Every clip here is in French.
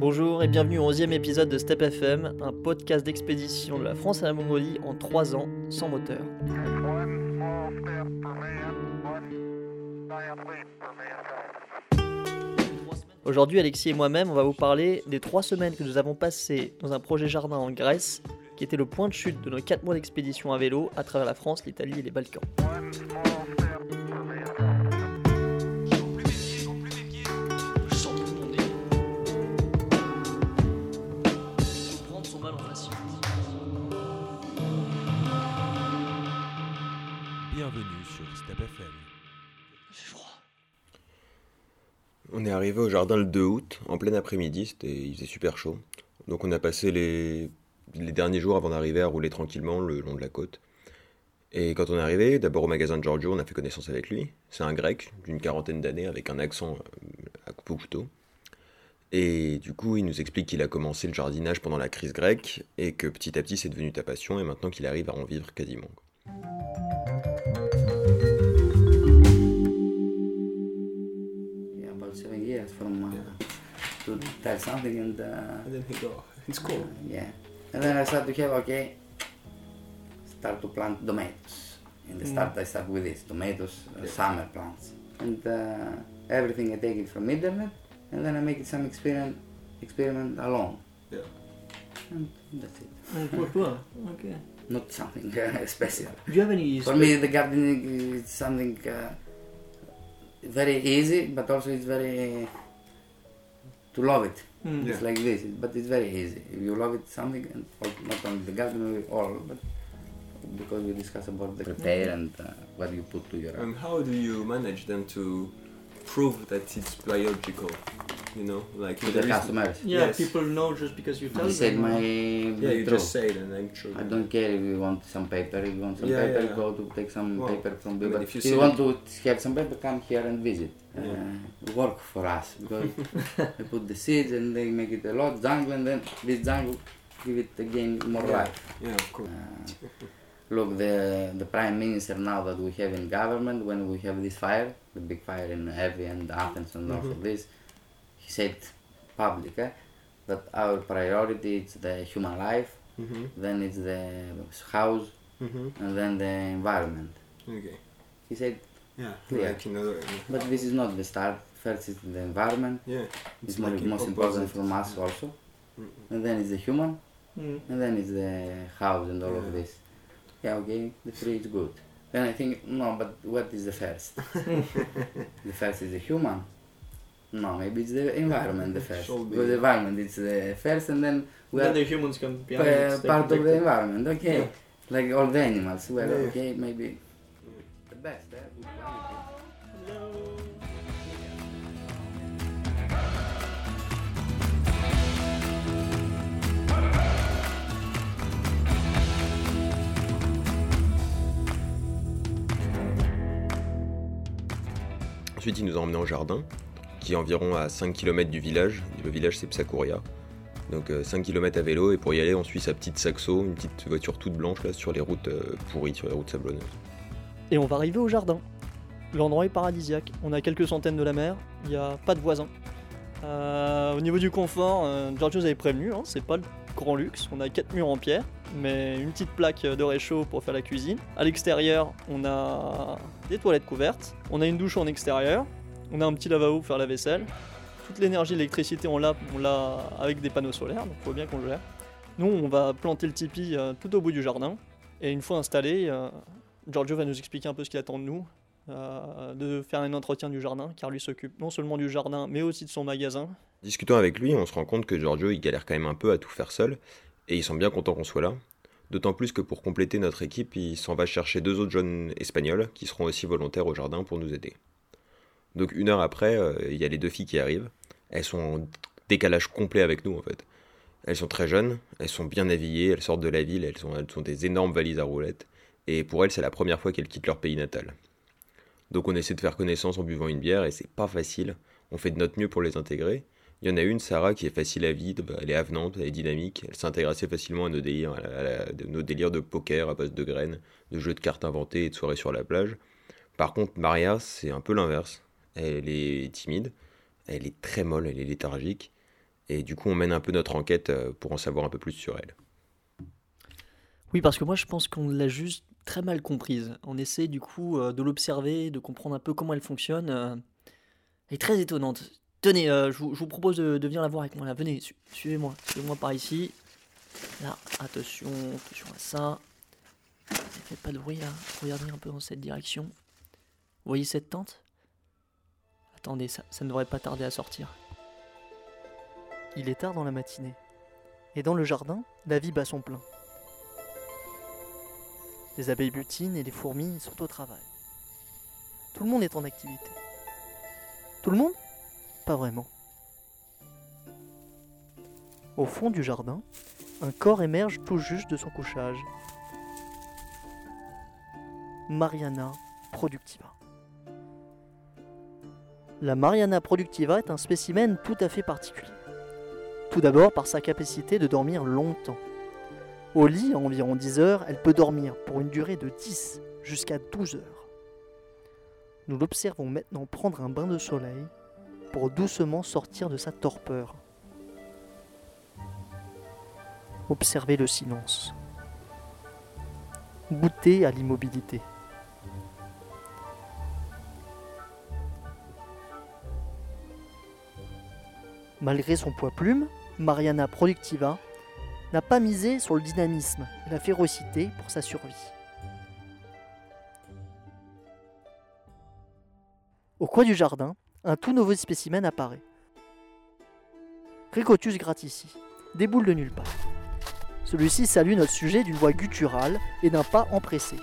Bonjour et bienvenue au 11e épisode de Step FM, un podcast d'expédition de la France à la Mongolie en 3 ans sans moteur. Aujourd'hui, Alexis et moi-même, on va vous parler des 3 semaines que nous avons passées dans un projet jardin en Grèce, qui était le point de chute de nos 4 mois d'expédition à vélo à travers la France, l'Italie et les Balkans. Arrivé au jardin le 2 août, en plein après-midi, il faisait super chaud. Donc on a passé les, les derniers jours avant d'arriver à rouler tranquillement le long de la côte. Et quand on est arrivé, d'abord au magasin de Giorgio, on a fait connaissance avec lui. C'est un grec d'une quarantaine d'années avec un accent euh, à coupe au couteau. Et du coup, il nous explique qu'il a commencé le jardinage pendant la crise grecque et que petit à petit c'est devenu ta passion et maintenant qu'il arrive à en vivre quasiment. To tell something and uh, And then he go, it's cool. yeah, and then I start to have okay, start to plant tomatoes. In the start, I start with this tomatoes, uh, summer plants, and uh, everything I take it from internet, and then I make it some experiment, experiment alone, Yeah. and that's it. Okay. Not something uh, special. Do you have any For me, the gardening is something uh, very easy, but also it's very to love it. Mm. It's like this, but it's very easy. If you love it, something, and not only the garden, we all, but because we discuss about the prepare and uh, what you put to your. And how do you manage then to prove that it's biological? You know, like to the customers. Yeah, Yes. people know just because you tell You said them. my Yeah, you true. just say it and I'm sure. I don't care if you want some paper. If you want some Yeah, paper, yeah. go to take some Well, paper from but people. if you If you want to have some paper, come here and visit. Yeah. Uh, work for us because they put the seeds and they make it a lot jungle and then this jungle give it again more Yeah. life. Yeah, of course. Uh, look, the the prime minister now that we have in government, when we have this fire, the big fire in Evi and Athens and all Mhm. of this, he said public eh, that our priority is the human life, Mm-hmm. then it's the house, Mm-hmm. and then the environment. Okay. He said, Yeah. Clear. Like in other. but this is not the start. First is the environment. Yeah. It's, more, most important from us also, Mm-hmm. and then it's the human, Mm. and then it's the house and all of this. Yeah, okay, the three is good. Then I think no, but what is the first? the first is the human. No, maybe it's the environment the first. Be. Because the environment is the first, and then we Then are the humans come behind part of protect the environment. Okay, Yeah. like all the animals. Well, Yeah. okay, maybe the best. Eh? Quality. Ensuite, il nous a emmenés au jardin, environ à 5 km du village. Le village, c'est Psakouria. Donc euh, 5 km à vélo, et pour y aller, on suit sa petite saxo, une petite voiture toute blanche là, sur les routes euh, pourries, sur les routes sablonneuses. Et on va arriver au jardin. L'endroit est paradisiaque. On a quelques centaines de la mer. Il n'y a pas de voisins. Euh, au niveau du confort, euh, nous avait prévenu, hein, c'est pas le grand luxe. On a quatre murs en pierre, mais une petite plaque de réchaud pour faire la cuisine. À l'extérieur, on a des toilettes couvertes. On a une douche en extérieur. On a un petit lavabo pour faire la vaisselle. Toute l'énergie, l'électricité, on l'a, avec des panneaux solaires, donc faut bien qu'on le gère. Nous, on va planter le tipi euh, tout au bout du jardin. Et une fois installé, euh, Giorgio va nous expliquer un peu ce qu'il attend de nous, euh, de faire un entretien du jardin, car lui s'occupe non seulement du jardin, mais aussi de son magasin. Discutant avec lui, on se rend compte que Giorgio, il galère quand même un peu à tout faire seul, et il semble bien content qu'on soit là. D'autant plus que pour compléter notre équipe, il s'en va chercher deux autres jeunes espagnols qui seront aussi volontaires au jardin pour nous aider. Donc une heure après, euh, il y a les deux filles qui arrivent. Elles sont en décalage complet avec nous en fait. Elles sont très jeunes, elles sont bien habillées, elles sortent de la ville, elles ont, elles ont des énormes valises à roulettes. Et pour elles, c'est la première fois qu'elles quittent leur pays natal. Donc on essaie de faire connaissance en buvant une bière et c'est pas facile. On fait de notre mieux pour les intégrer. Il y en a une, Sarah, qui est facile à vivre, bah, elle est avenante, elle est dynamique, elle s'intègre assez facilement à nos délires, à nos délires de poker à base de graines, de jeux de cartes inventés et de soirées sur la plage. Par contre, Maria, c'est un peu l'inverse. Elle est timide, elle est très molle, elle est léthargique, Et du coup, on mène un peu notre enquête euh, pour en savoir un peu plus sur elle. Oui, parce que moi je pense qu'on l'a juste très mal comprise. On essaie du coup euh, de l'observer, de comprendre un peu comment elle fonctionne. euh. Elle est très étonnante. Tenez, euh, je, vous, propose de, venir la voir avec moi. Venez, su- suivez-moi. Suivez-moi par ici. Là, attention, attention à ça. Ne faites pas de bruit là. Regardez un peu dans cette direction. Vous voyez cette tente? Attendez, ça, ça ne devrait pas tarder à sortir. Il est tard dans la matinée. Et dans le jardin, la vie bat son plein. Les abeilles butinent et les fourmis sont au travail. Tout le monde est en activité. Tout le monde? Pas vraiment. Au fond du jardin, un corps émerge tout juste de son couchage. Mariana productiva. La Mariana productiva est un spécimen tout à fait particulier. Tout d'abord par sa capacité de dormir longtemps. Au lit, à environ 10 heures, elle peut dormir pour une durée de 10 jusqu'à 12 heures. Nous l'observons maintenant prendre un bain de soleil pour doucement sortir de sa torpeur. Observez le silence. Goûtez à l'immobilité. Malgré son poids plume, Mariana Productiva n'a pas misé sur le dynamisme et la férocité pour sa survie. Au coin du jardin, un tout nouveau spécimen apparaît. Ricotus gratici, déboule de nulle part. Celui-ci salue notre sujet d'une voix gutturale et d'un pas empressé.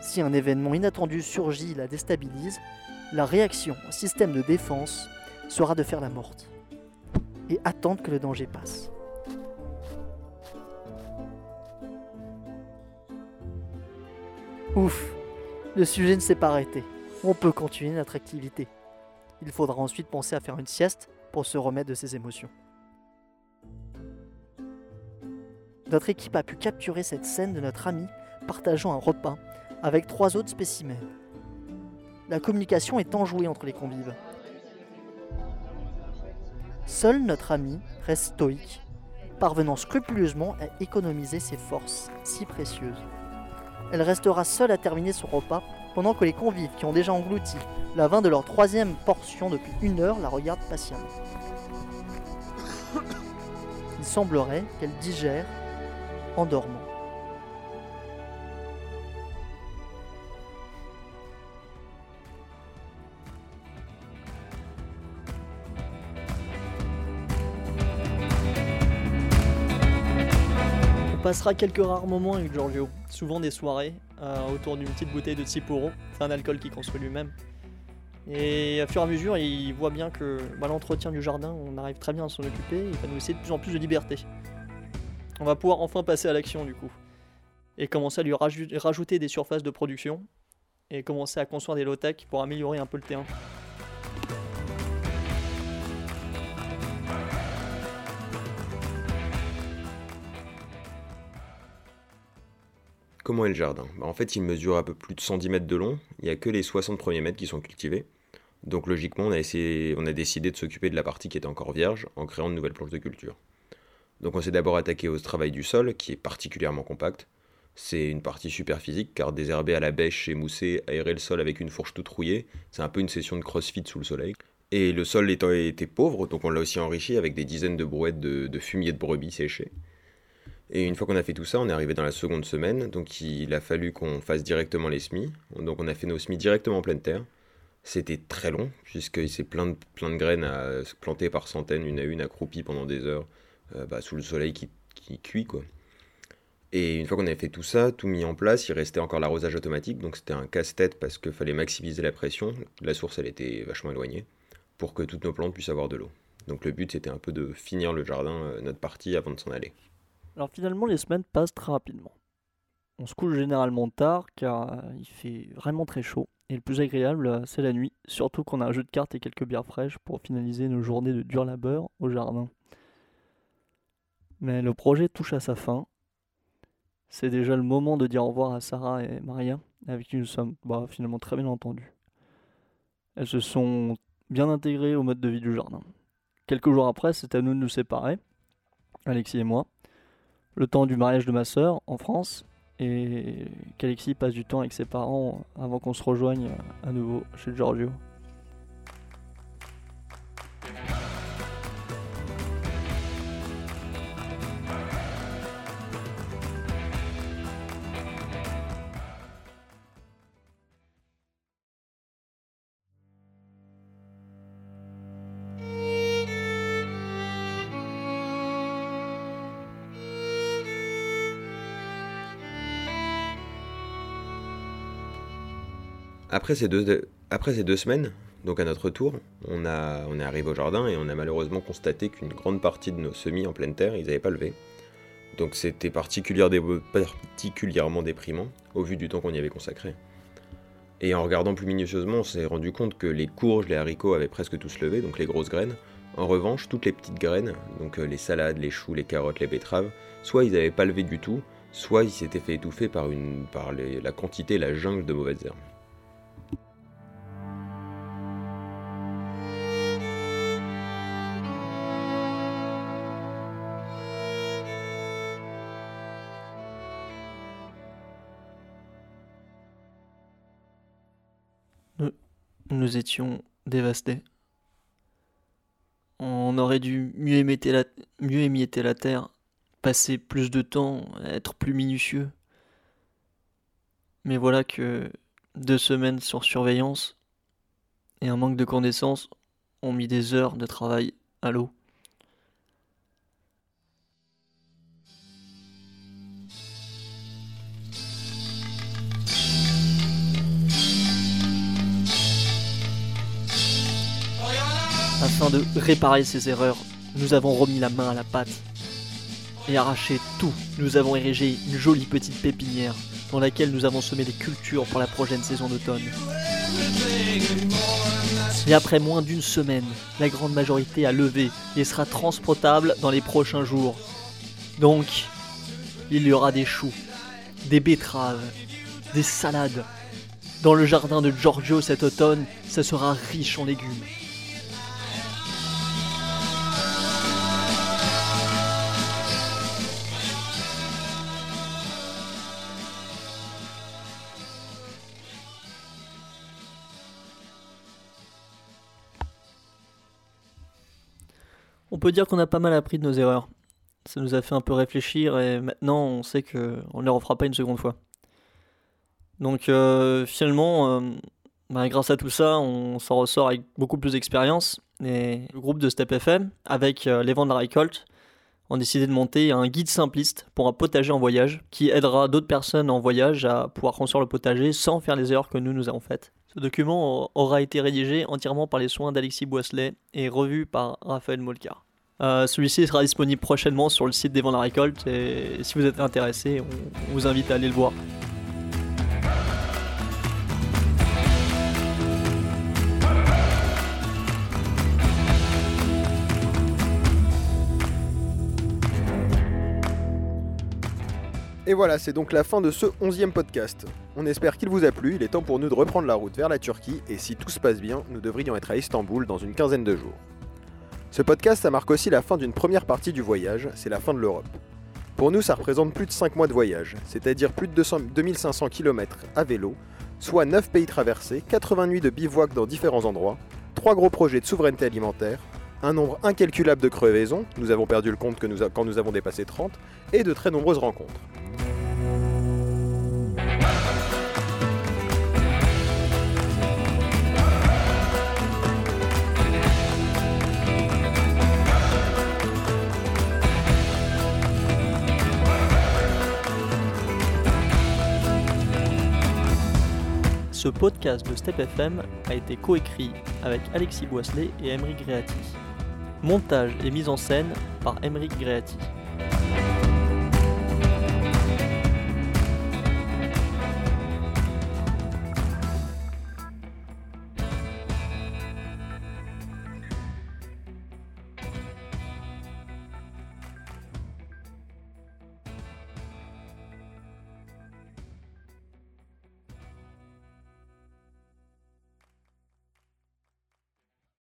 Si un événement inattendu surgit et la déstabilise, la réaction au système de défense sera de faire la morte et attendre que le danger passe. Ouf, le sujet ne s'est pas arrêté. On peut continuer notre activité. Il faudra ensuite penser à faire une sieste pour se remettre de ses émotions. Notre équipe a pu capturer cette scène de notre ami partageant un repas avec trois autres spécimens. La communication est enjouée entre les convives. Seul notre ami reste stoïque, parvenant scrupuleusement à économiser ses forces si précieuses. Elle restera seule à terminer son repas pendant que les convives qui ont déjà englouti la vin de leur troisième portion depuis une heure la regardent patiemment. Il semblerait qu'elle digère en dormant. Passera quelques rares moments avec Giorgio, souvent des soirées euh, autour d'une petite bouteille de Tsipuro, c'est un alcool qu'il construit lui-même. Et à fur et à mesure, il voit bien que bah, l'entretien du jardin, on arrive très bien à s'en occuper, il va nous laisser de plus en plus de liberté. On va pouvoir enfin passer à l'action du coup. Et commencer à lui rajouter des surfaces de production, et commencer à construire des low-tech pour améliorer un peu le terrain. Comment est le jardin? Bah, En fait, il mesure un peu plus de 110 mètres de long. Il n'y a que les 60 premiers mètres qui sont cultivés. Donc logiquement, on a, décidé de s'occuper de la partie qui était encore vierge en créant de nouvelles planches de culture. Donc on s'est d'abord attaqué au travail du sol, qui est particulièrement compact. C'est une partie super physique, car désherber à la bêche et mousser, aérer le sol avec une fourche toute rouillée, c'est un peu une session de crossfit sous le soleil. Et le sol étant était pauvre, donc on l'a aussi enrichi avec des dizaines de brouettes de, de fumier de brebis séchées. Et une fois qu'on a fait tout ça, on est arrivé dans la seconde semaine, donc il a fallu qu'on fasse directement les semis. Donc on a fait nos semis directement en pleine terre. C'était très long, puisqu'il s'est plein de, graines à planter par centaines, une à une, accroupies pendant des heures, euh, bah, sous le soleil qui, qui cuit, quoi. Et une fois qu'on avait fait tout ça, tout mis en place, il restait encore l'arrosage automatique, donc c'était un casse-tête parce qu'il fallait maximiser la pression. La source, elle était vachement éloignée, pour que toutes nos plantes puissent avoir de l'eau. Donc le but, c'était un peu de finir le jardin, euh, notre partie, avant de s'en aller. Alors finalement, les semaines passent très rapidement. On se couche généralement tard car euh, il fait vraiment très chaud. Et le plus agréable, euh, c'est la nuit, surtout qu'on a un jeu de cartes et quelques bières fraîches pour finaliser nos journées de dur labeur au jardin. Mais le projet touche à sa fin. C'est déjà le moment de dire au revoir à Sarah et Maria, avec qui nous sommes bah, finalement très bien entendus. Elles se sont bien intégrés au mode de vie du jardin. Quelques jours après, c'est à nous de nous séparer, Alexis et moi. Le temps du mariage de ma sœur en France et qu'Alexis passe du temps avec ses parents avant qu'on se rejoigne à nouveau chez Giorgio. Après ces, deux, semaines, donc à notre tour, on, a, on est arrivé au jardin et on a malheureusement constaté qu'une grande partie de nos semis en pleine terre, ils n'avaient pas levé. Donc c'était particulièrement déprimant au vu du temps qu'on y avait consacré. Et en regardant plus minutieusement, on s'est rendu compte que les courges, les haricots avaient presque tous levé, donc les grosses graines. En revanche, toutes les petites graines, donc euh, les salades, les choux, les carottes, les betteraves, soit ils n'avaient pas levé du tout, soit ils s'étaient fait étouffer par, une, par la quantité, la jungle de mauvaises herbes. Nous étions dévastés. On aurait dû mieux émietter la, terre, passer plus de temps, être plus minutieux. Mais voilà que deux semaines sur surveillance et un manque de connaissances ont mis des heures de travail à l'eau. Afin de réparer ces erreurs, nous avons remis la main à la pâte et arraché tout. Nous avons érigé une jolie petite pépinière dans laquelle nous avons semé des cultures pour la prochaine saison d'automne. Et après moins d'une semaine, la grande majorité a levé et sera transportable dans les prochains jours. Donc, il y aura des choux, des betteraves, des salades. Dans le jardin de Giorgio cet automne, ça sera riche en légumes. On peut dire qu'on a pas mal appris de nos erreurs. Ça nous a fait un peu réfléchir et maintenant on sait qu'on ne les refera pas une seconde fois. Donc euh, finalement, euh, bah, grâce à tout ça, on s'en ressort avec beaucoup plus d'expérience. Et le groupe de Step FM, avec euh, les vents de la récolte, ont décidé de monter un guide simpliste pour un potager en voyage qui aidera d'autres personnes en voyage à pouvoir construire le potager sans faire les erreurs que nous nous avons faites. Ce document aura été rédigé entièrement par les soins d'Alexis Boisselet et revu par Raphaël Molcar. Euh, celui-ci sera disponible prochainement sur le site des Vents la Récolte et si vous êtes intéressé, on vous invite à aller le voir. Et voilà, c'est donc la fin de ce onzième podcast. On espère qu'il vous a plu, il est temps pour nous de reprendre la route vers la Turquie, et si tout se passe bien, nous devrions être à Istanbul dans une quinzaine de jours. Ce podcast, marque aussi la fin d'une première partie du voyage, c'est la fin de l'Europe. Pour nous, ça représente plus de 5 mois de voyage, c'est-à-dire plus de 200, 2500 km à vélo, soit 9 pays traversés, 80 nuits de bivouac dans différents endroits, 3 gros projets de souveraineté alimentaire, un nombre incalculable de crevaisons, nous avons perdu le compte quand nous avons dépassé 30, et de très nombreuses rencontres. Ce podcast de Step FM a été coécrit avec Alexis Boisselet et Emery Greati. Montage et mise en scène par Emery Greati.